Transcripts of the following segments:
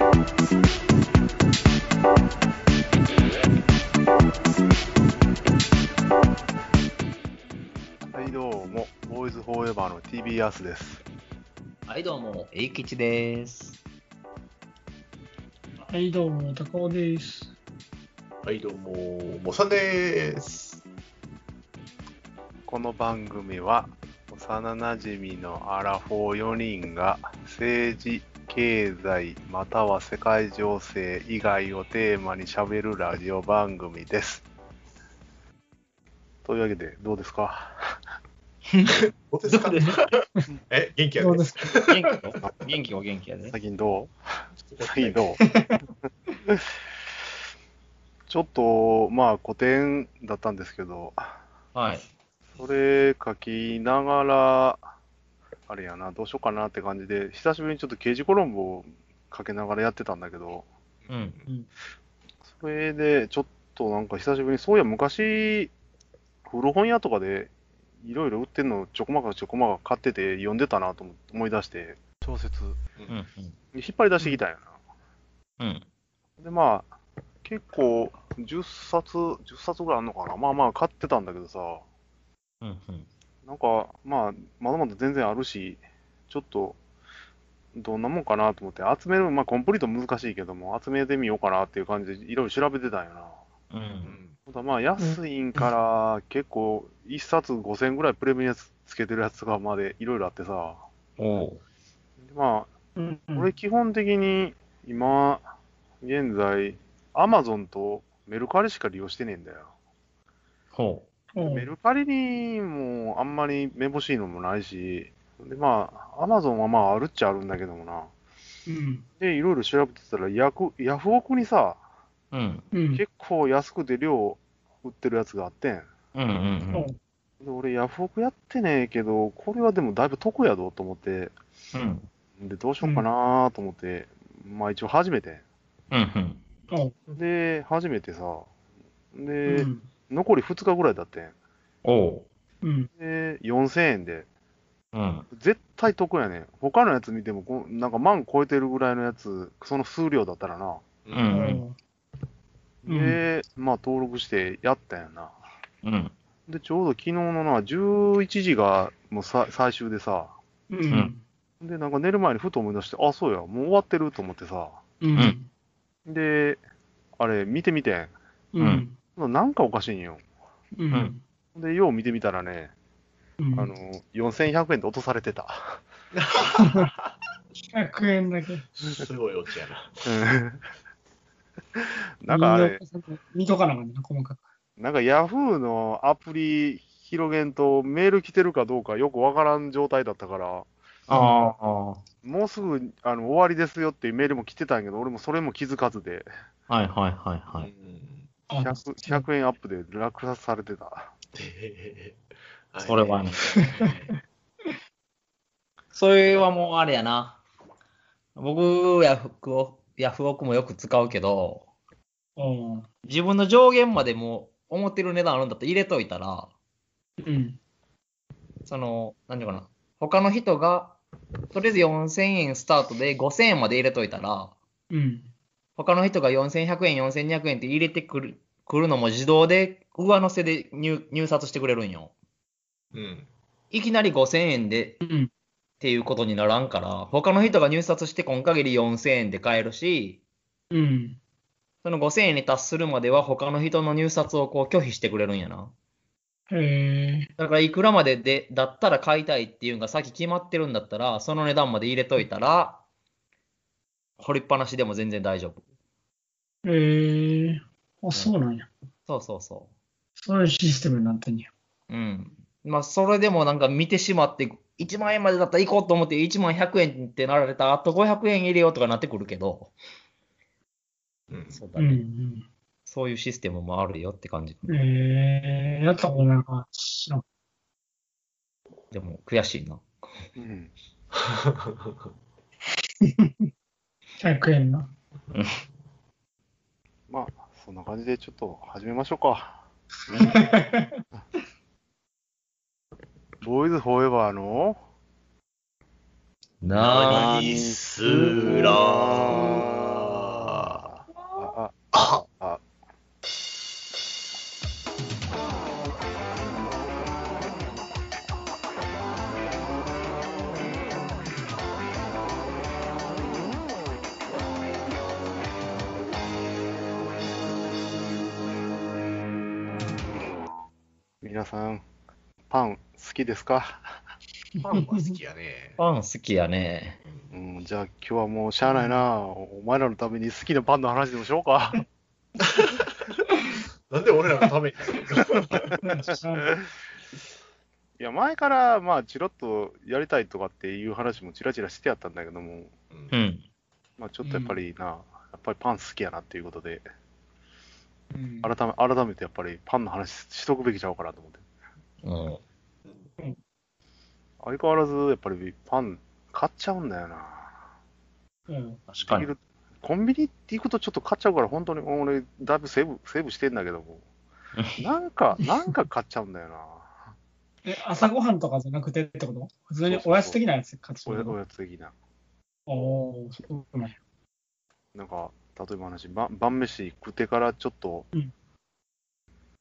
はい、どうも、ボーイズフォーエバーの TB アースです。はい、どうも、えいきちです。はい、どうも、高尾です。はい、どうも、もさんです。この番組は、幼なじみのアラフォー4人が政治、経済、または世界情勢以外をテーマにしゃべるラジオ番組です。というわけで、どうですか？どうですか？え、元気やで。すか？元気よ。元気は元気やで。最近どう？ちょっと最近どう？ちょっと、まあ、古典だったんですけど、はい。それ書きながら、あれやな、どうしようかなって感じで、久しぶりにちょっと刑事コロンボをかけながらやってたんだけど、うん。それでちょっとなんか久しぶりに、そういや昔、古本屋とかでいろいろ売ってんのちょこまかちょこまか買ってて読んでたなと思思い出して、小説、うん。引っ張り出してきたんやうん。な。で、まあ、結構10冊、10冊ぐらいあるのかな。まあまあ買ってたんだけどさ、うん。うん。なんか、まあ、まだまだ全然あるし、ちょっと、どんなもんかなと思って、集める、まあ、コンプリート難しいけども、集めてみようかなっていう感じで、いろいろ調べてたんやな。う。うんん。ただまあ、安いんから、結構、1冊5000円ぐらいプレミアつつけてるやつがまでいろいろあってさ、おまうんあ、俺基本的に、今、現在、アマゾンとメルカリしか利用してねえんだよ。ほメルカリにもあんまりめぼしいのもないし、でまあ、アマゾンはまああるっちゃあるんだけどもな。うん。で、いろいろ調べてたら、ヤフヤフオクにさ、う。うん。うん。結構安くて量売ってるやつがあってん。うん。うん。おうで俺、ヤフオクやってねえけど、これはでもだいぶ得やぞと思って、うん。で、どうしようかなと思って、まあ一応始めて。うん。おうで、始めてさ、うで、ん。残り2日ぐらいだってん。おう。うん。で、4000円で、うん。絶対得やねん。他のやつ見てもこう、なんか万超えてるぐらいのやつ、その数量だったらな。う。んうんで、まあ登録してやったんやな。うん。で、ちょうど昨日のな、11時がもうさ最終でさ、うん。で、なんか寝る前にふと思い出して、あ、そうや、もう終わってると思ってさ、うん。で、あれ、見てみてうん。ん。なんかおかしいんよ。うん。で、よう見てみたらね、うん。あの、4100円で落とされてた。100円だけ。すごいオチやな。うんなんかあれ、見とかなあかんねんな、細かく。なんかヤフーのアプリ広げんとメール来てるかどうかよくわからん状態だったから、ああ。もうすぐあの終わりですよっていうメールも来てたんやけど、俺もそれも気づかずで、はいはいはいはい。あ 100, 100円アップで落札されてた。それはね。それはもうあれやな。僕、ヤフオク、ヤフオクもよく使うけど、おう自分の上限までもう思ってる値段あるんだったら入れといたら、うん。その、何ていうかな、他の人が、とりあえず4000円スタートで5000円まで入れといたら、うん。他の人が4100円、4200円って入れてくるくるのも自動で上乗せで入入札してくれるんよ。うん。いきなり5000円でうん。っていうことにならんから、他の人が入札して今限り4000円で買えるし、うん。その5000円に達するまでは他の人の入札をこう拒否してくれるんやな。へえ。だからいくらまででだったら買いたいっていうのが先決まってるんだったら、その値段まで入れといたら、掘りっぱなしでも全然大丈夫。へえ。あ、そうなんや。そうそうそそういうシステムになってんや。う。うん。まあ、それでもなんか見てしまって、1万円までだったら行こうと思って1万100円ってなられたら、あと500円入れようとかなってくるけど、うん。うん。そうだね。うん。そういうシステムもあるよって感じ。ええ。やったことなんか。でも悔しいな。うん。100円な。まあ、そんな感じでちょっと始めましょうか。ボーイズフォーエバーの？何すら皆さん、パン好きですか？パンは好きやね。パン好きやね。うん、じゃあ今日はもうしゃあないな。お前らのために好きなパンの話でもしようか。なんで俺らのために？いや、前から、まあ、チロッとやりたいとかっていう話もちらちらしてやったんだけども、う。ん。まあ、ちょっとやっぱりな、やっぱりパン好きやなっていうことで、うん改め改めてやっぱりパンの話しとくべきちゃうかなと思って。うん。相変わらず、やっぱりパン買っちゃうんだよな。うん確かに。コンビニって行くとちょっと買っちゃうから、本当に俺、だいぶセーブ、セーブしてんだけども、なんか、なんか買っちゃうんだよな。え、朝ごはんとかじゃなくてってこと？普通におやつ的なやつ買ってしおやおまうのやつ的な。おー、そうなんや。なんか、例えば話、ば晩飯食ってからちょっと、うん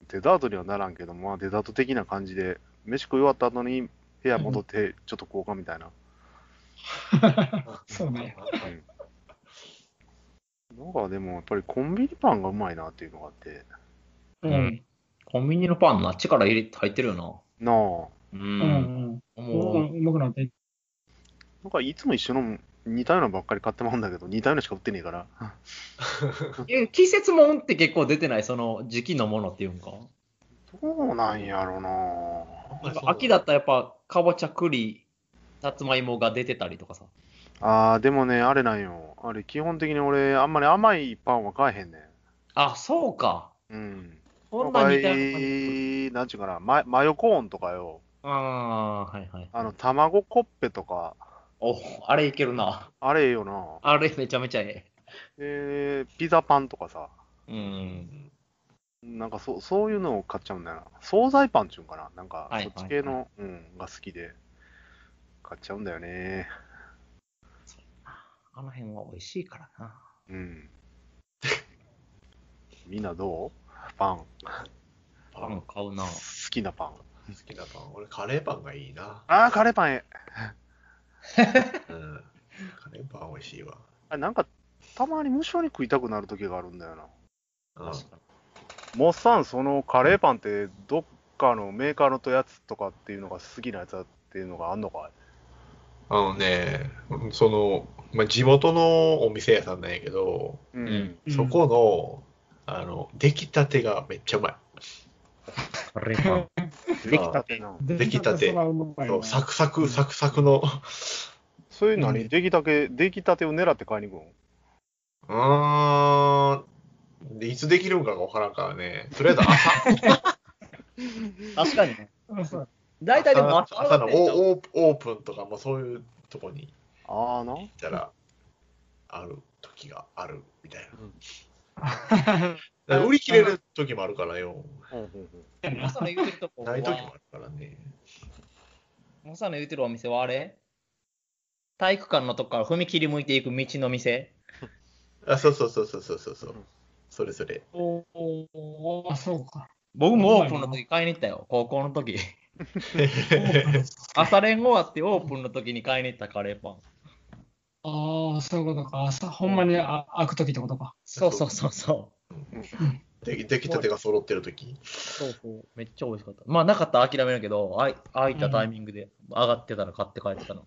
デザートにはならんけど、まあ、デザート的な感じで、飯食い終わった後に部屋戻って、ちょっと交換みたいな。そうなんや。なんかでも、やっぱりコンビニパンがうまいなっていうのがあって、ううんん。コンビニのパンな、力入れ入ってるよなあ、な。う。うんん。もうん。うまくなって。なんかいつも一緒の似たようなのばっかり買ってまうんだけど、似たようなしか売ってねえから。季節もんって結構出てない、その時期のものっていうんか。どうなんやろななんか秋だったらやっぱ、かぼちゃ、栗、さつまいもが出てたりとかさ。あー、でもね、あれなんよ。あれ、基本的に俺、あんまり甘いパンは買えへんねん。あ、そうか。うん。そんな似たような。なんちゅうかな、ママヨコーンとかよ。ああ、はいはい。あの、卵コッペとか、お、あれいけるな。あれよな。あれめちゃめちゃえで、ピザパンとかさ、え。うん。なんかそそういうのを買っちゃうんだよな。惣菜パンっちゅうんかな。なんか、はいそっち系の、うん、が好きで、買っちゃうんだよね。あの辺は美味しいからな。うん。みんなどう？パン。パン買うな。好きなパン。好きなパン。俺、カレーパンがいいな。あー、カレーパンええ。うん。カレーパン美味しいわ。あれなんか、たまに無性に食いたくなる時があるんだよな。うん。確かモッサン、そのカレーパンって、どっかのメーカーのやつとかっていうのが好きなやつだっていうのがあんのかい？あのね、その、まあ、地元のお店屋さんなんやけど、うん。うんそこの、あの、出来たてがめっちゃうまい。に。カレーパン。できたてな。出来たてサクサク、サクサクの。そういうのに、出来たて、出来たてを狙って買いに行くの？うーん。でいつできるんかがわからんからね。とりあえず朝、確かにね。大体でも朝朝のオーオープオープンとかもそういうとこにああな。行ったら、ある時があるみたいな。売り切れる時もあるからよ。朝の言うてるとこない時もはあ、るからね。朝の言うてるお店はあれ？体育館のとこから踏切向いていく道の店？あ、そうそうそうそうそうそうそう。それそれ。おおあ、そうか。僕もオープンの時買いに行ったよ、高校の時。朝練終わってオープンの時に買いに行ったカレーパン。ああ、そういうことか。朝、ほんまにあ開くときってことか。そうそうそうそう。で出来たてが揃ってる時。そうそう。めっちゃ美味しかった。まあなかったら諦めるけど、あい空いたタイミングで上がってたら買って帰ってたの。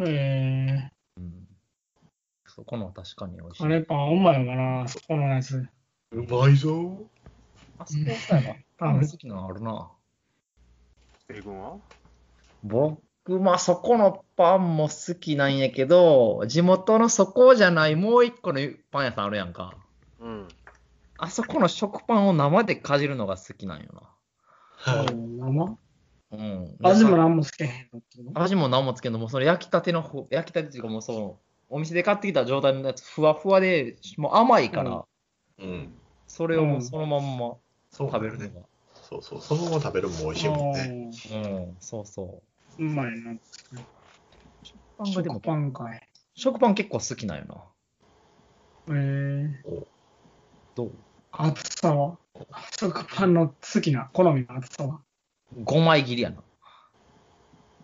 えうん。そこのは確かに美味しー、い。カレーパンうまいのかな、そこのやつ。うまいぞ。あそこさえ多ば、分好きなのあるな。えぐんは僕、まあそこのパンも好きなんやけど、地元のそこじゃないもう一個のパン屋さんあるやんか。うん。あそこの食パンを生でかじるのが好きなんよは生？な。うん。味も何もつけへん味も何もつけんのも、その焼きたての方、焼きたてっていうかもうその、お店で買ってきた状態のやつ、ふわふわで、もう甘いから、うんい。うん。それをもうそのまんまそう食べるのが。ね。そうそう。そのまま食べるのも美味しいもんね。うん、そうそうまいな。う。パンがでも食、パンかい。食パン結構好きなんよな。えー、どう？厚さは？食パンの好きな、好みの厚さは ?5 枚切りやな。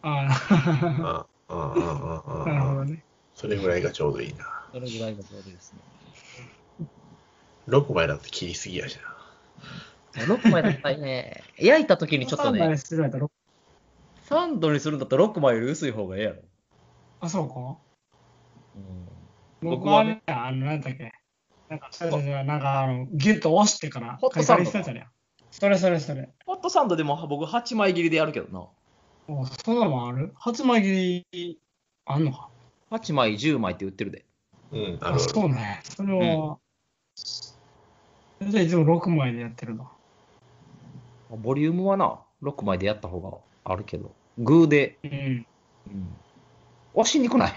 あうんうんうんうんあ、なるほうん。どね。それぐらいがちょうどいいな。それぐらいがちょうどいいですね。6枚だって切りすぎやしな。6枚だったらね、焼いた時にちょっと3枚ね、するんやったら、サンドにするんだったら6枚より薄い方がええやろ。あ、そうか。うん僕はねね、あの、なんだっけ。なんか、それなんか、あの、ギュッと押してから、ホットサンドカリカリしてたやん。それそれそれ。ホットサンドでも僕8枚切りでやるけどな。おそんなのもある？初枚切り、あんのか？8枚、10枚って売ってるで。うん、ああ、るそうね。それは、じゃあいつも6枚でやってるな。ボリュームはな、6枚でやった方があるけど、グーで、うん。うん、押しにくない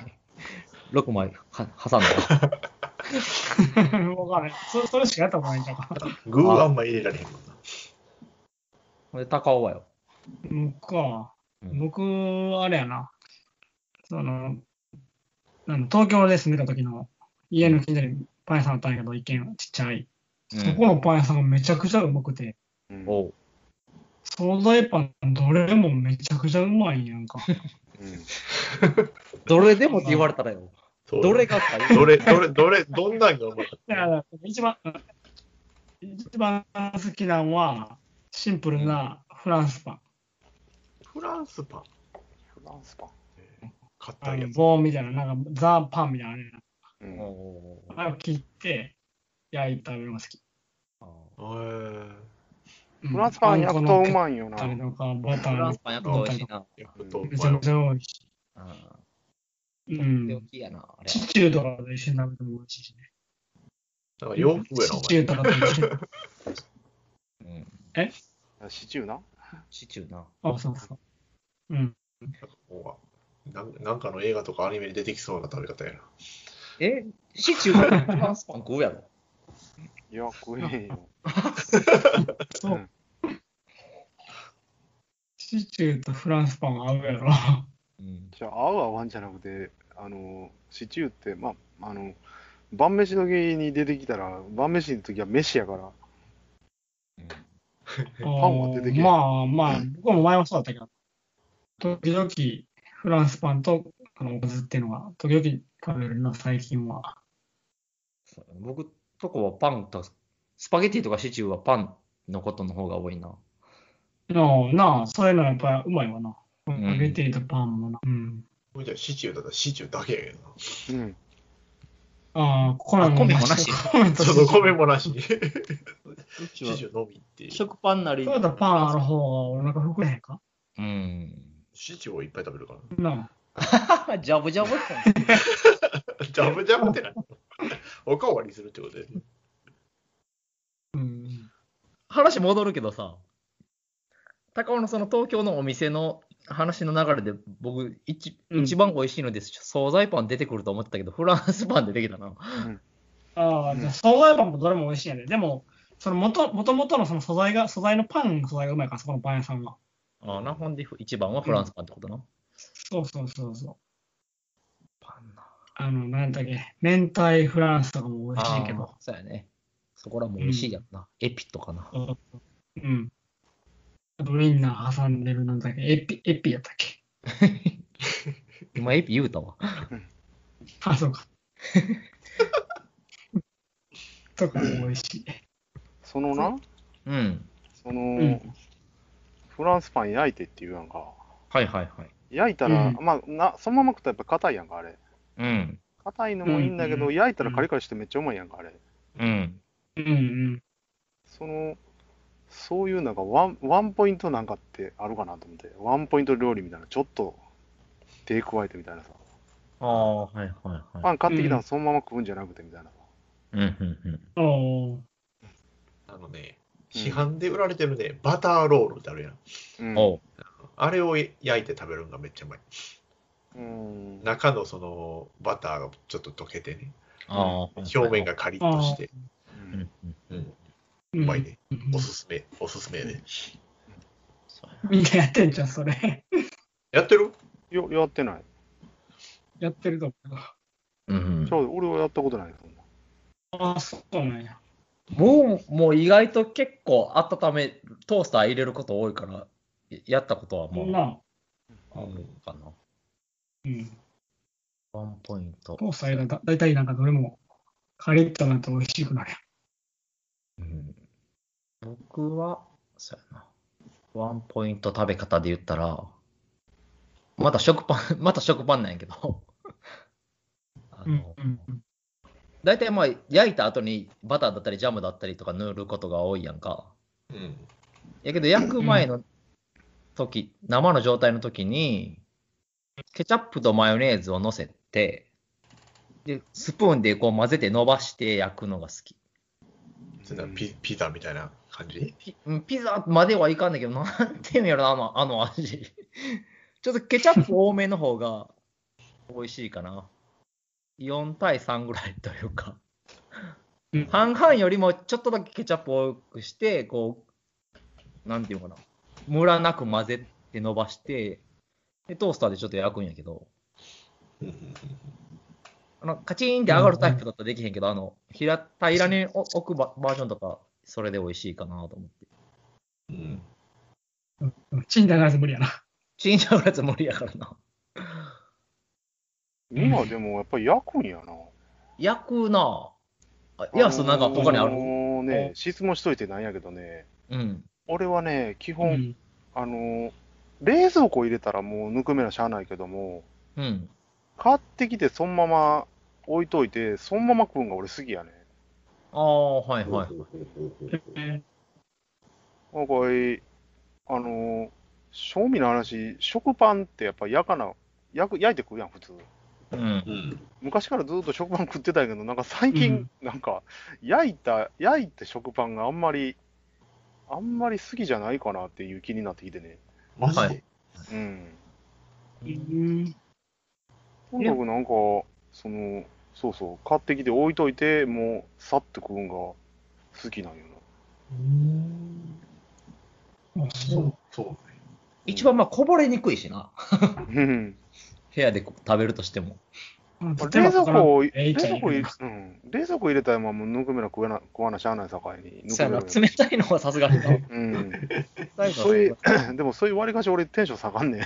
?6 枚は挟んだら。わかんない。そそれしかやったことないんだから。具はあんま入れられへんもんな。ほんで、高尾はよ。僕か。うん僕、あれやな。その、なん東京で住んでた時の家の近所にパン屋さんあったんやけど、一軒ちっちゃい。そこのパン屋さんがめちゃくちゃうまくて、うんおう惣菜パンどれもめちゃくちゃうまいんやんか。うんどれでもって言われたらよ。どれがかどれ、どれ、どれ、どんなんがうまかっだから一番、一番好きなのは、シンプルなフランスパン。たフランスパン？フランスパン。買ったやつ。あの棒みたいな、なんかザ・パンみたいなのあるやんうんあれを切って、焼いて食べるのが好き。あへーうんフランスパン焼くとうまいよな。フランースパン焼くと美味しいな。めちゃめまいわちゃ美味しい。うん。うん手。置きやな、あれ。シチューとかと一緒に食べても美味しいしね。なんか洋服やな。シチューとかと一緒に。うん。シチューな？シチューな。あ、そうそう。うんなんかの映画とかアニメに出てきそうな食べ方やな。え？シチューフランスパン食うやろ。いや、食えよ。そううんシチューとフランスパン合うやろ。うん。じゃあ、合う合わんじゃなくて、あの、シチューって、まあ、あの、晩飯時に出てきたら、晩飯の時は飯やから、パンは出てけえまあまあ、僕も前はそうだったけど、時々フランスパンとあのおかずっていうのが、時々食べるな、最近は。そう僕とこはパンと、スパゲティとかシチューはパンのことの方が多いな。なあ、なあ、そういうのやっぱりうまいわな。スんパゲティとパンもな。うん。これじゃあシチューだったらシチューだけやけどな。うん。ああ、米もあ米もなし米とちょっと米もなし に。シチューのみっていう。食パンなり。そうだパンある方がお腹膨れへんか？うん。シチューをいっぱい食べるから。なあ。ジャブジャブって。ジャブジャブって何？おかわりするってことで。うん。話戻るけどさ、高尾のその東京のお店の話の流れで、僕一、うん一番美味しいので、惣菜パン出てくると思ってたけど、フランスパン出てきたな。ああ、じゃあ、惣菜パンもどれも美味しいんやで。でも、その元、元々のその素材が、素材のパンの素材がうまいから、そこのパン屋さんは。ああな、ほんで一番はフランスパンってことな。そうそうそうそう。パンな。あの、なんだっけ、明太フランスとかも美味しいけどそうやね。そこらも美味しいやんな。エピとかな。うん。あとウインナー挟んでるなんだっけ、エピ、エピやったっけ？今エピ言うたわ。あ、そうか。とかも美味しい。そのな、うん。その、んフランスパン焼いてって言うやんか。はいはいはい。焼いたら、うんまあな、そのまま食ったらやっぱ硬いやんか、あれ。うん。硬いのもいいんだけど、うん焼いたらカリカリしてめっちゃうまいやんか、あれ。うん。うんうん。その、そういうなんかワン、ワンポイントなんかってあるかなと思って、ワンポイント料理みたいな、ちょっと手加えてみたいなさ。ああ、はいはいはい。パン買ってきたのそのまま食うんじゃなくてみたいなさ。うんうんうん。あのね、うん市販で売られてるね、バターロールってあるやん。うん。あれを焼いて食べるのがめっちゃうまい。うん。中のそのバターがちょっと溶けてね、ああ。表面がカリッとして、うんうんうん。うん、ううまいね。うんおすすめ、おすすめやみんなやってんじゃん、それ。やってる？いや、やってない。やってると思う。うんうんちょ俺はやったことないそんな。ああ、そうなんや。もう、もう意外と結構温め、トースター入れること多いから、ややったことはもう、なあるかな。うん。ワンポイント。トースターだだいたいなんかどれもカリッとなって美味しくなるうん僕は、そうやな。ワンポイント食べ方で言ったら、また食パン、また食パンなんやけど、あうんの、うんうん大体まあ、焼いた後にバターだったりジャムだったりとか塗ることが多いやんか。うん。やけど、焼く前の時、生の状態の時に、ケチャップとマヨネーズを乗せて、で、スプーンでこう混ぜて伸ばして焼くのが好き。それなピピザみたいな感じ？ピうんピザまではいかんだけど、なんていうんやろな、あのあの味。ちょっとケチャップ多めの方が美味しいかな。4対3ぐらいというかうん。半々よりもちょっとだけケチャップ多くして、こう、なんていうのかな。ムラなく混ぜて伸ばして、で、トースターでちょっと焼くんやけど、あのカチーンって上がるタイプだったらできへんけど、あの、平平らに置くババージョンとか、それで美味しいかなと思って。うんうんうんチンだから無理やな。チンジャオやつ無理やからな。今でもやっぱり焼くんやな。焼くなあいや、そう、なんか他にある。のね、質問しといてなんやけどね、うん。俺はね、基う本、んあのー、冷蔵庫入れたらもうぬくめなしゃあないけども、うん。買ってきてそのまま置いといて、そのまま食うんが俺好きやね。ああ、はいはい。え なんかい、あのー、正味の話、食パンってやっぱ焼かな、焼く焼いて食うやん、普通。うんう。ん昔からずっと食パン食ってたけど、なんか最近、なんか、焼いた、焼いて食パンがあんまり、あんまり好きじゃないかなっていう気になってきてね。マジで、はいうん。うんとにかくなんか、その、そうそう、買ってきて置いといて、もう、さっと食うんが好きなんよあそうそうね。一番まあこぼれにくいしな。な。うん。部屋で食べるとしても。うん冷蔵庫冷蔵庫うん、冷蔵庫入れたらもうぬくめな食えな、食わなしゃあないさかいに。冷たいのはさすがにうん。そういう、でもそういう割りかし俺テンション下がんねん。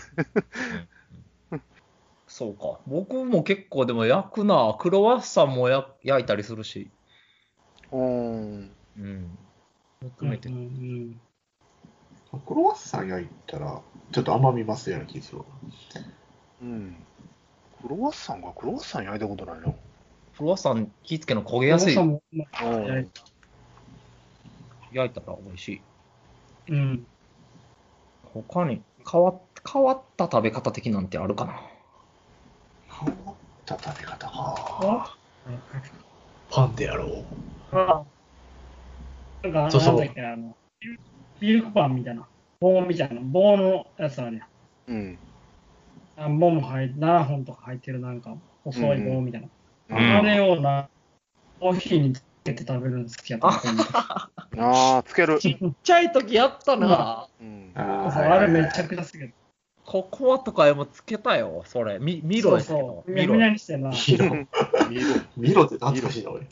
そうか。僕も結構でも焼くな。クロワッサンもや焼いたりするし。うん。うん。めて。うんクロワッサン焼いたら、ちょっと甘み増すような気がするわ。うん。クロワッサンがクロワッサン焼いたことないのクロワッサン気付けの焦げやすい。焼いた焼いたら美味しい。うん。他に変わっ変わった食べ方的なんてあるかな？変わった食べ方か。あパンでやろう。あなんか、そうそうなんだっけ、あの、ミルクパンみたいな、棒みたいな、棒のやつあるやん。うん。何本も入って、7本とか入ってるなんか、細い棒みたいな。うんあれをな、コーヒーにつけて食べるの好きやった。ああ、つける。ちっちゃい時やったな。うん。ああれめちゃくちゃ好きやっココアとかもつけたよ、それ。みた。ミロですけどそうそ。う。みミロ。んなにしてな。ミロ。見る。ミロって懐かしいな、俺。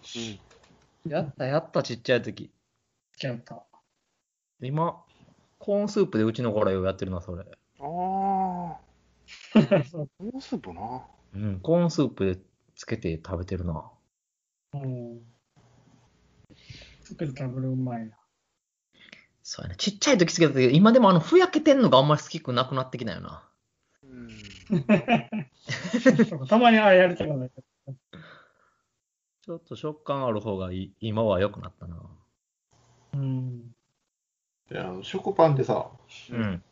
やったやった、ちっちゃい時。好きやった。今、コーンスープでうちの子らようやってるな、それ。ああ、そうコーンスープな。うん、コーンスープでつけて食べてるな。うん。つけて食べるうまいな。そうやね。ちっちゃい時つけたけど、今でもあの、ふやけてんのがあんまり好きくなくなってきたよな。うん。たまにあれやりたくない。ちょっと食感ある方がいい今は良くなったな。うん。であの食パンでさ、うん。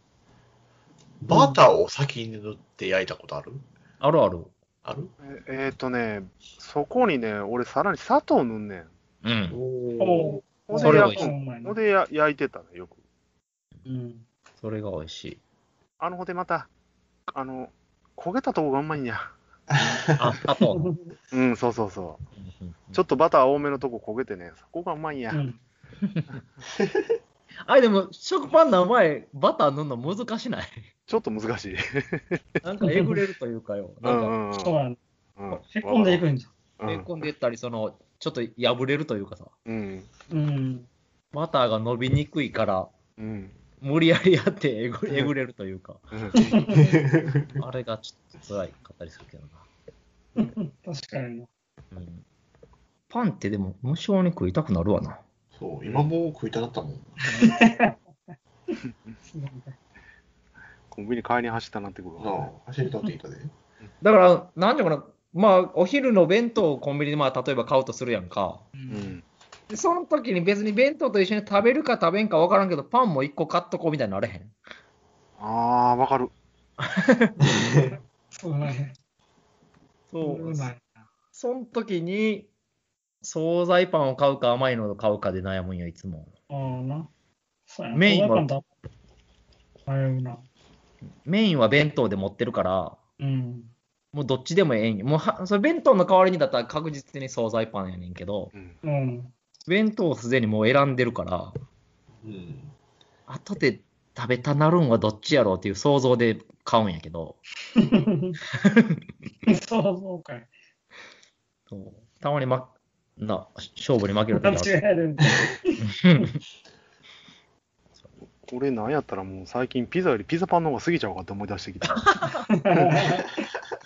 バターを先に塗って焼いたことある？あるある。ある？ええーとね、そこにね、俺さらに砂糖塗んねん。うん。おうほんそれ美味しいで焼くうまいなほん。でや焼いてたね、よく。うん。それが美味しい。あのほんでまた、あの、焦げたとこがうまいんや。あ、あと。うん、そうそうそう。ちょっっとバター多めのとこ焦げてね、そこがうまいんや。うん。あれでも、食パンの前、バター塗るの難しない？ちょっと難しい。なんかえぐれるというかよ。うなんか。そうやな。うんへっこんでいくんじへこんでいったり、その、ちょっと破れるというかさ、うん。ゃん。うん。バターが伸びにくいから、うん。無理やりやってえぐえぐれるというか、うん。あれがちょっと辛いかったりするけどな。確かにな。うん、パンってでも無性に食いたくなるわな。そう、今もう食いたなったもん。コンビニ買いに走ったなってくるなわ。あ、走りたっていたで。だから、なんていうのかな、まあ、お昼の弁当をコンビニで、まあ、例えば買うとするやんか。うん。でその時に別に弁当と一緒に食べるか食べんか分からんけど、パンも一個買っとこうみたいになれへん。あー、わかる。そうだね。そうその時に、惣菜パンを買うか甘いのを買うかで悩むんよ、いつも。な。ああな。そうやな。メインは？迷うな。メインは弁当で持ってるから、うん。もうどっちでもええんよ。もうはそれ弁当の代わりにだったら確実に惣菜パンやねんけど、うん。うん。弁当をすでにもう選んでるから、うん。後で食べたなるんはどっちやろうっていう想像で買うんやけど、そうそうかい。たまに、ま、な勝負に負ける間時ある。俺なんやったらもう最近ピザよりピザパンの方が過ぎちゃうかって思い出してきた。や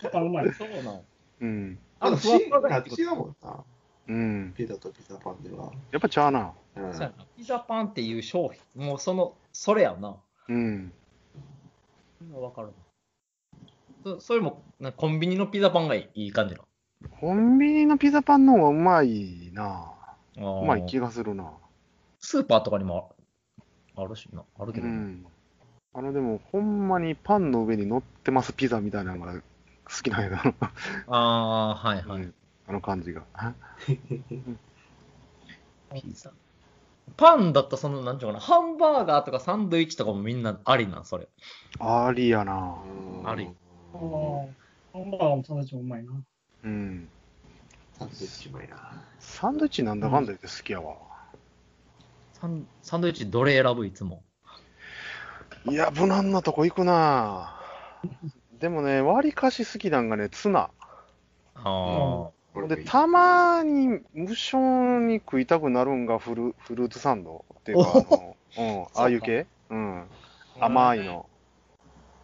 っぱうまい。そうなんうん。あとふわふわが違うもんな。うん。ピザとピザパンでは。やっぱちゃうな。ピザパンっていう商品、もうその、それやんな。うん。わかるな。そそれもなコンビニのピザパンがいい感じな。コンビニのピザパンの方がうまいな。ううまい気がするな。スーパーとかにもああるしな。あるけどな。うん。あのでも、ほんまにパンの上に乗ってますピザみたいなのが好きなんやけど、ああ、はいはい。うんあの感じが。ピザ。パンだったらその、なんていうのかな、ハンバーガーとかサンドイッチとかもみんなありなん、それ。ありやな。うんあり。ハンバーガーもサンドイッチもうまいな。うん。サンドイッチうまいな。サンドイッチなんだかんだ言って好きやわ。サンサンドイッチどれ選ぶ？いつも。いや、無難なとこ行くな。でもね、割かし好きなんがね、ツナ。あで、たまに無償に食いたくなるんがフルフルーツサンドっていうか、あの、うん、ああいう系？うん。甘いの。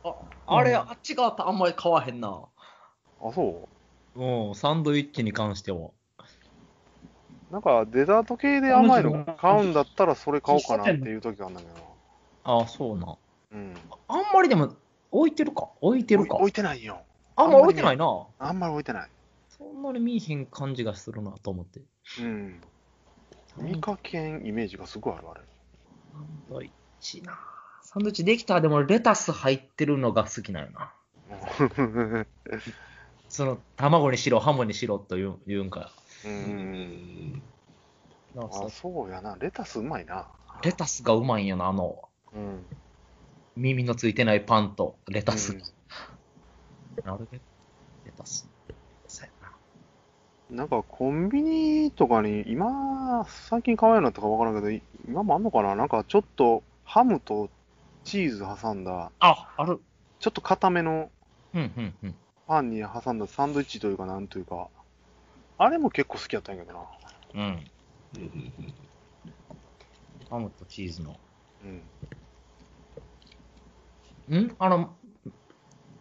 あ。あれ、あっち側とあんまり買わへんな。あ、そうん、サンドイッチに関しては。うなんか、デザート系で甘いの買うんだったらそれ買おうかなっていう時があるんだけど。ああ、そうな。うん。あんまりでも、置いてるか？置いてるか？置いてないよ。あんま置いてないな。あんまり置いてない。そんなに見えへん感じがするなと思って。うん。見かけんイメージがすごいある、あれ。サンドイッチな。サンドイッチできたらでもレタス入ってるのが好きなよな。その、卵にしろ、ハムにしろと言う言うんか。う。うんん。あ、そうやな。レタスうまいな。レタスがうまいんよな、あの、うん。耳のついてないパンとレタス。うんあれでレタス。な。なんかコンビニとかに、今、最近買わなったかわからんけど、い今もあんのかな？なんかちょっとハムとチーズ挟んだ、あ、ある。ちょっと固めのうん、うん、うん。パンに挟んだサンドイッチというか、なんというか、あれも結構好きやったんやけどな。うん。うんハムとチーズの。うん。ん？あの、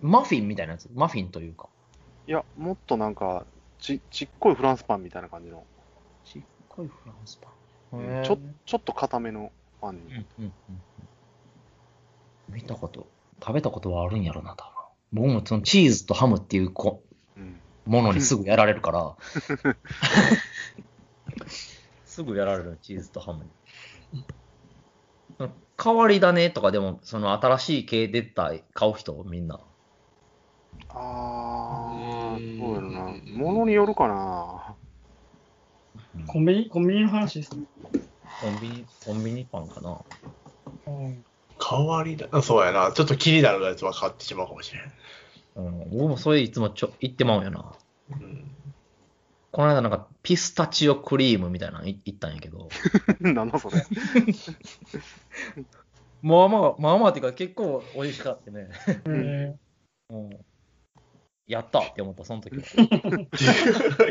マフィンみたいなやつ？マフィンというか。いや、もっとなんか、ちちっこいフランスパンみたいな感じの、ちっこいフランスパン。うんちょちょっと固めのパンに。うんうんうんうん。見たこと、食べたことはあるんやろな、多分。僕もそのチーズとハムっていうこうん。ものにすぐやられるから。すぐやられる、チーズとハムに。変わり種とかでも、その新しい系出た買う人、みんな。あー、うんそうやろな。ものによるかな。コンビニ、コンビニの話ですね。コンビニ、コンビニパンかな。うん変わりだ。あそうやな。ちょっと気になるやつは変わってしまうかもしれん。うん、僕もそれいつもちょ言ってまうんやな。うん。この間なんかピスタチオクリームみたいなのい言ったんやけど、なんだそれ。まあまあ、まあまあっていうか結構美味しかったね。えうん やったって思った、その時は。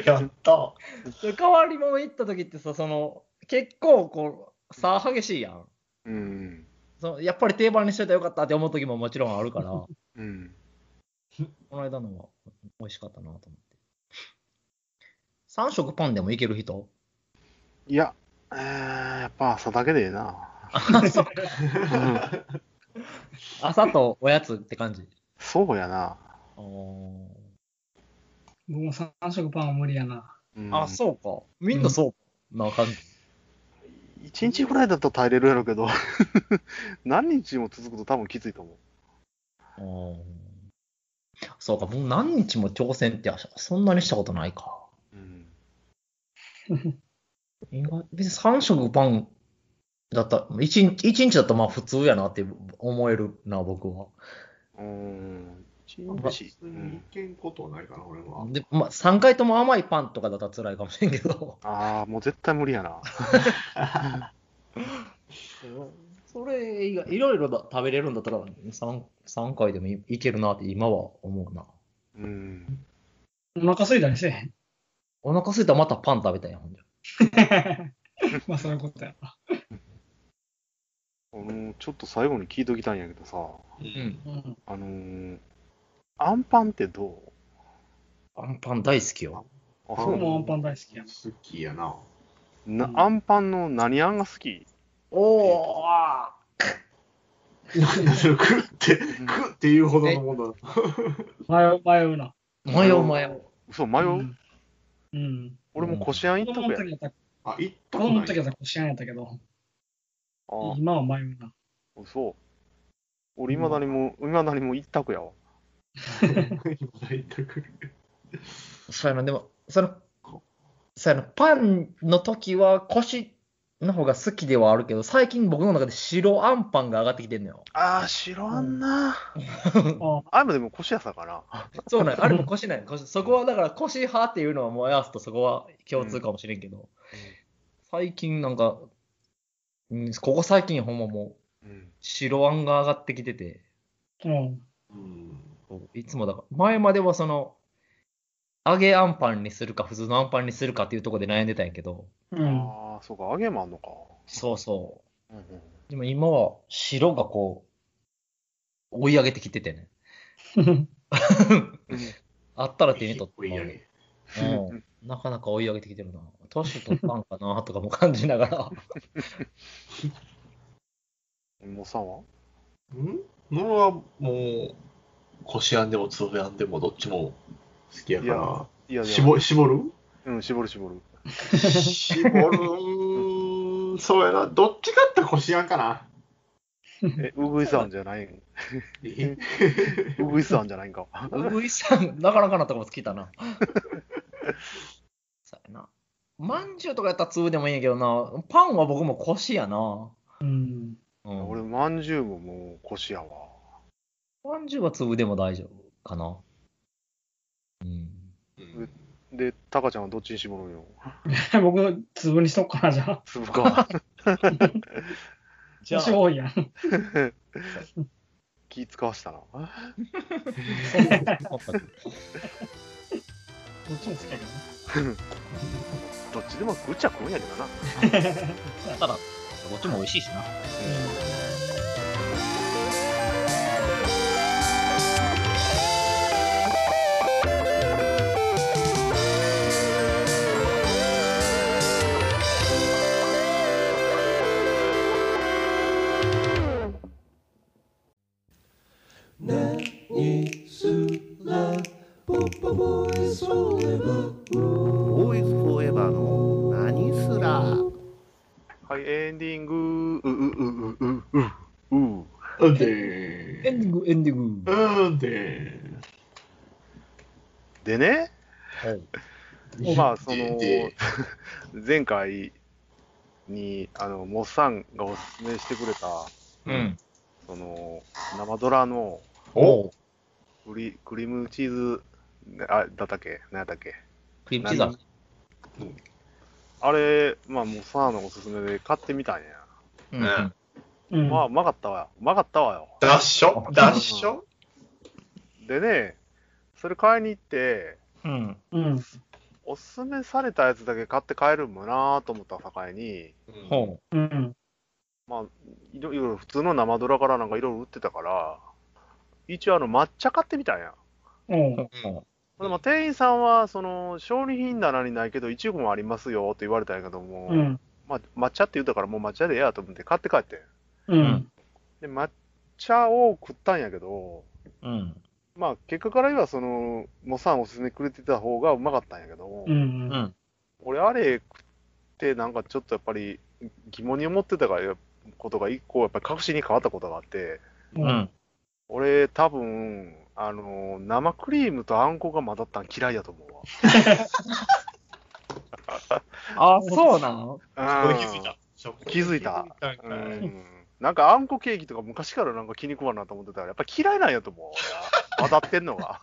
やった。で代わりも行った時ってさ、その、結構こう、差激しいやん。うん。そのやっぱり定番にしといたらよかったって思う時ももちろんあるから、こうん。の間のは美味しかったなと思って。3食パンでもいける人？いや、えー、やっぱ朝だけでええな。う ん朝とおやつって感じ？そうやな。お僕も3食パンは無理やな。うんあ、そうか。みんなそうな感じ。一日ぐらいだと耐えれるやろうけど、何日も続くと多分きついと思う。そうか、もう何日も挑戦ってそんなにしたことないか。うん。意外別に3食パンだったら、1日一日だったらまあ普通やなって思えるな、僕は。うーん。一日。別にいけんことはないかな、俺は。で、まあ3回とも甘いパンとかだったら辛いかもしれんけど。ああ、もう絶対無理やな。それ以外、いろいろだ食べれるんだったら3、三回でもいいけるなって今は思うな。うん。お腹空いたりせえへん。お腹空いたらまたパン食べたいやん、ほんじゃ。まあそういうことやな。あのちょっと最後に聞いときたいんやけどさ、う。うんん。うん。あのー、アンパンってどアンパン大好きよ。うあ、そうもアンパン大好きや。好きやな。なうんアンパンの何あんが好き？おー なんそれ食って、食っていうほどのもの。迷う、迷うな。迷う迷う。嘘、迷う、うん。うん。俺もこしあん子一択や。供の時やったら、あ、行った子供の時ことない。やったらこしあんやったけど、あ今は迷うな。嘘。俺、いまだにも、いまだにも一択やわ。行ったくそうやな、でも、その、そうやな、パンの時は腰の方が好きではあるけど、最近僕の中で白あんパンが上がってきてんのよ。ああ、白あんな。ああれもでも腰やさかな。そうなあれも腰なんそこはだから腰派っていうのはもうやすとそこは共通かもしれんけど、最近なんか、うん、ここ最近ほんまもううん。白あんが上がってきてて、うん。うん。いつもだから、前まではその、揚げあんパンにするか普通のあんパンにするかっていうところで悩んでたんやけど、うん。ああ、そうか、揚げもあんのか。そうそう。うんうんでも今は白がこう、追い上げてきててね。あったら手に取っていい。うん、なかなか追い上げてきてるな。年取ったんかなとかも感じながら。もうさんは？うん？俺はもう、こしあんでもつぶあんでもどっちも好きやかいやら、いやいや、絞絞る？うん、絞る絞る。絞る、そうやな。どっちかってこしあんかな。うんえ、ウグイスあんじゃないん？え？ウグイスあんじゃないんか。うぐいさん、なかなかなとこつきたな。そうやな。まんじゅうとかやったら粒でもいいんやけどな、パンは僕も腰やな。うん。うん、俺、まんじゅうももう腰やわ。まんじゅうは粒でも大丈夫かな。うん。うんで、タカちゃんはどっちに絞るんよ？僕、粒にしとくかな、じゃあ。粒か。じゃあ、年多いやん。気使わしたな。どっちも好きやけどね。どっちでも食っちゃ食うんやけどな。ただ、どっちも美味しいしな。ボそので、前回に、あの、モッサンがおすすめしてくれた、うん。その、生ドラのおクリクリームチーズ、あ、だったっけ？何やったっけ？クリームチーズあれ、まあ、モッサンのおすすめで買ってみたんや。うんうん。うん。まあ、うまかったわよ。うまかったわよ。ダッショ？ダッショ？でね、それ買いに行って、うん。うん。おすすめされたやつだけ買って帰るんもなと思った境に、ほうん。まあ、いろいろ普通の生ドラからなんかいろいろ売ってたから、一応あの抹茶買ってみたんや。おう。う。ほでも店員さんは、その、商品棚にないけど、いちごもありますよって言われたんやけども、うん。まあ、抹茶って言ったからもう抹茶でええやと思って買って帰って。うん。で、抹茶を食ったんやけど、うん。まあ、結果から言えば、その、モさんおすすめくれてた方がうまかったんやけど、うん。ううん。ん。俺、あれ食って、なんかちょっとやっぱり疑問に思ってたからことが一個、やっぱり確信に変わったことがあって、う。うんん。俺、多分、あの、生クリームとあんこが混ざったん嫌いやと思うわ。あ、そうなの？気づいた。気づいたうんなんかあんこケーキとか昔からなんか気に食わんなと思ってたから、やっぱ嫌いなんやと思う。混ざってんのが。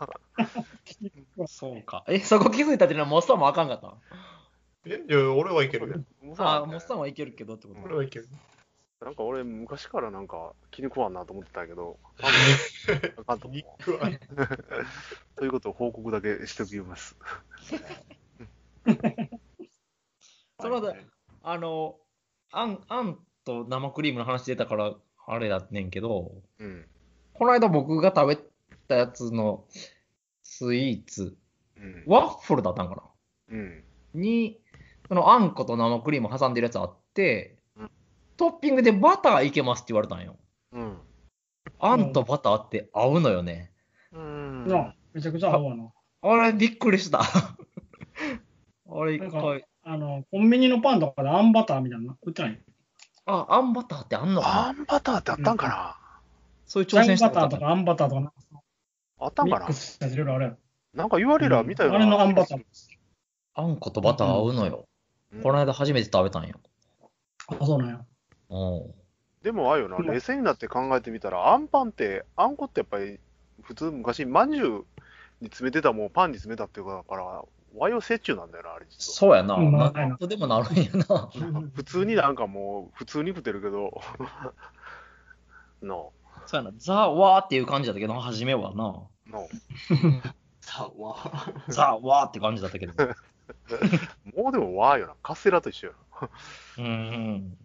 そうか。え、そこ気づいたっていうのはモッサンもあかんかったえいや、俺はいけるあ、ねモッサンはいけるけどってこと？俺はいける。なんか俺昔からなんか気に食わんなと思ってたけど、あかんと。ということを報告だけしておきます。そのはいあの、あん、あんと生クリームの話出たから、あれだねんけど、うん。この間僕が食べたやつのスイーツ、うん。ワッフルだったんかな？うん。に、そのあんこと生クリーム挟んでるやつあってうん、トッピングでバターいけますって言われたんよ。うん。あんとバターって合うのよね。うん。なめちゃくちゃ合うわな。あれ、びっくりした。あれ、なんか一回。あの、コンビニのパンとかであんバターみたいなの売ってない？あ、あんバターってあんのかあなんバターってあったんかな、そういう挑戦したンバターとかあんバターとかなんかあったんかな？ミックスしたやついろいろあるやろ。なんか言われりゃ見たよな。あれのあんバター。あんことバター合うのよ。うんこの間初めて食べたんよ。あ、そうなんや。うん。でもああよな、うん冷静になって考えてみたら、あんパンって、あんこってやっぱり、普通昔、まんじゅうに詰めてたもんパンに詰めたっていうから、和洋折衷なんだよな、あれ実そうやな。なんとでもなるんやな。は。普通になんかもう、普通に食ってるけど、の、そうやな。ザ・ワーっていう感じだったけど、初めはな。の、さあ、わあ。ザ・ ワーって感じだったけど。もうでも和よな、カステラと一緒ようんうん。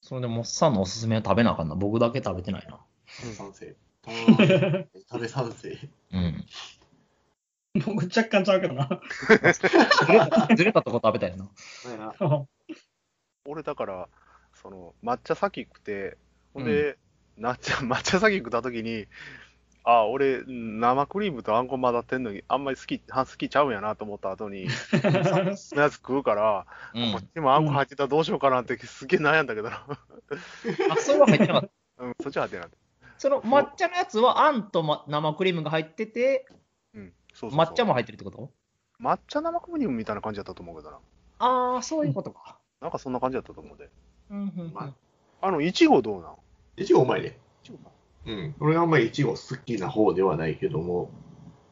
それでもっさんのおすすめは食べなあかんな。僕だけ食べてないな。賛成。あー食べ賛成。うん。僕若干ちゃうけどな。ずれたずれたとこ食べたいな。な。俺だから、その、抹茶先食って、ほんで、抹茶、抹茶先食った時に、あ、俺、生クリームとあんこ混ざってんのに、あんまり好き、好きちゃうんやなと思った後に、そのやつ食うから、うんこっ。ちもあんこ入ってたらどうしようかなってすげえ悩んだけどな。あ、それは入ってなかった。うん、そっちは入ってなかっその抹茶のやつはあんと、ま、生クリームが入ってて、そうそうそう抹茶も入ってるってこと？抹茶生クリームみたいな感じだったと思うけどな。ああ、そういうことか。なんかそんな感じだったと思うで。うんうんうんまああの、いちごどうなん？いちごうまいね。いちごかうん。俺はあんまりいちご好きな方ではないけども、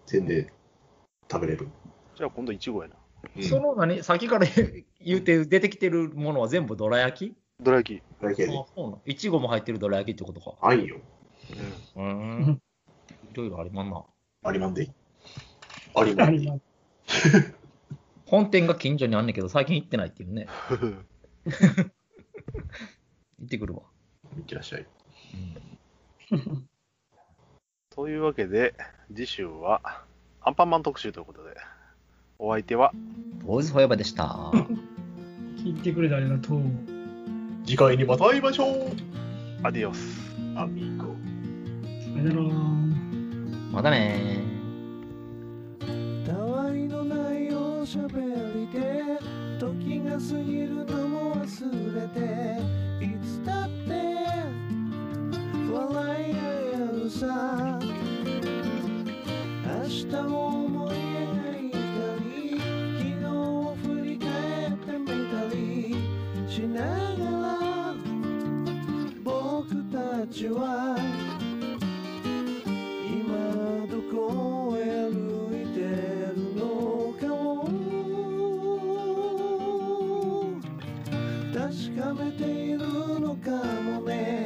全然食べれる。じゃあ今度いちごやな。うん。その何、さっきから 言うて出てきてるものは全部どら焼き？どら焼き。だけであ、そうなのいちごも入ってるどら焼きってことか。あいよ。うん。うーん。いろいろありまんな。ありまんで。ありまんで。何本店が近所にあんねんけど、最近行ってないっていうね。行ってくるわ。いってらっしゃい。というわけで、次週はアンパンマン特集ということで、お相手は、ボーイズフォーエバーでした。聞いてくれてありがとう。次回にまた会いましょう。アディオス。アミーゴ。さよなら。またねしゃべりで時が過ぎるのも忘れていつだって笑い合えるさ。明日を思い描いたり昨日を振り返ってみたりしながら僕たちはめているのかもね。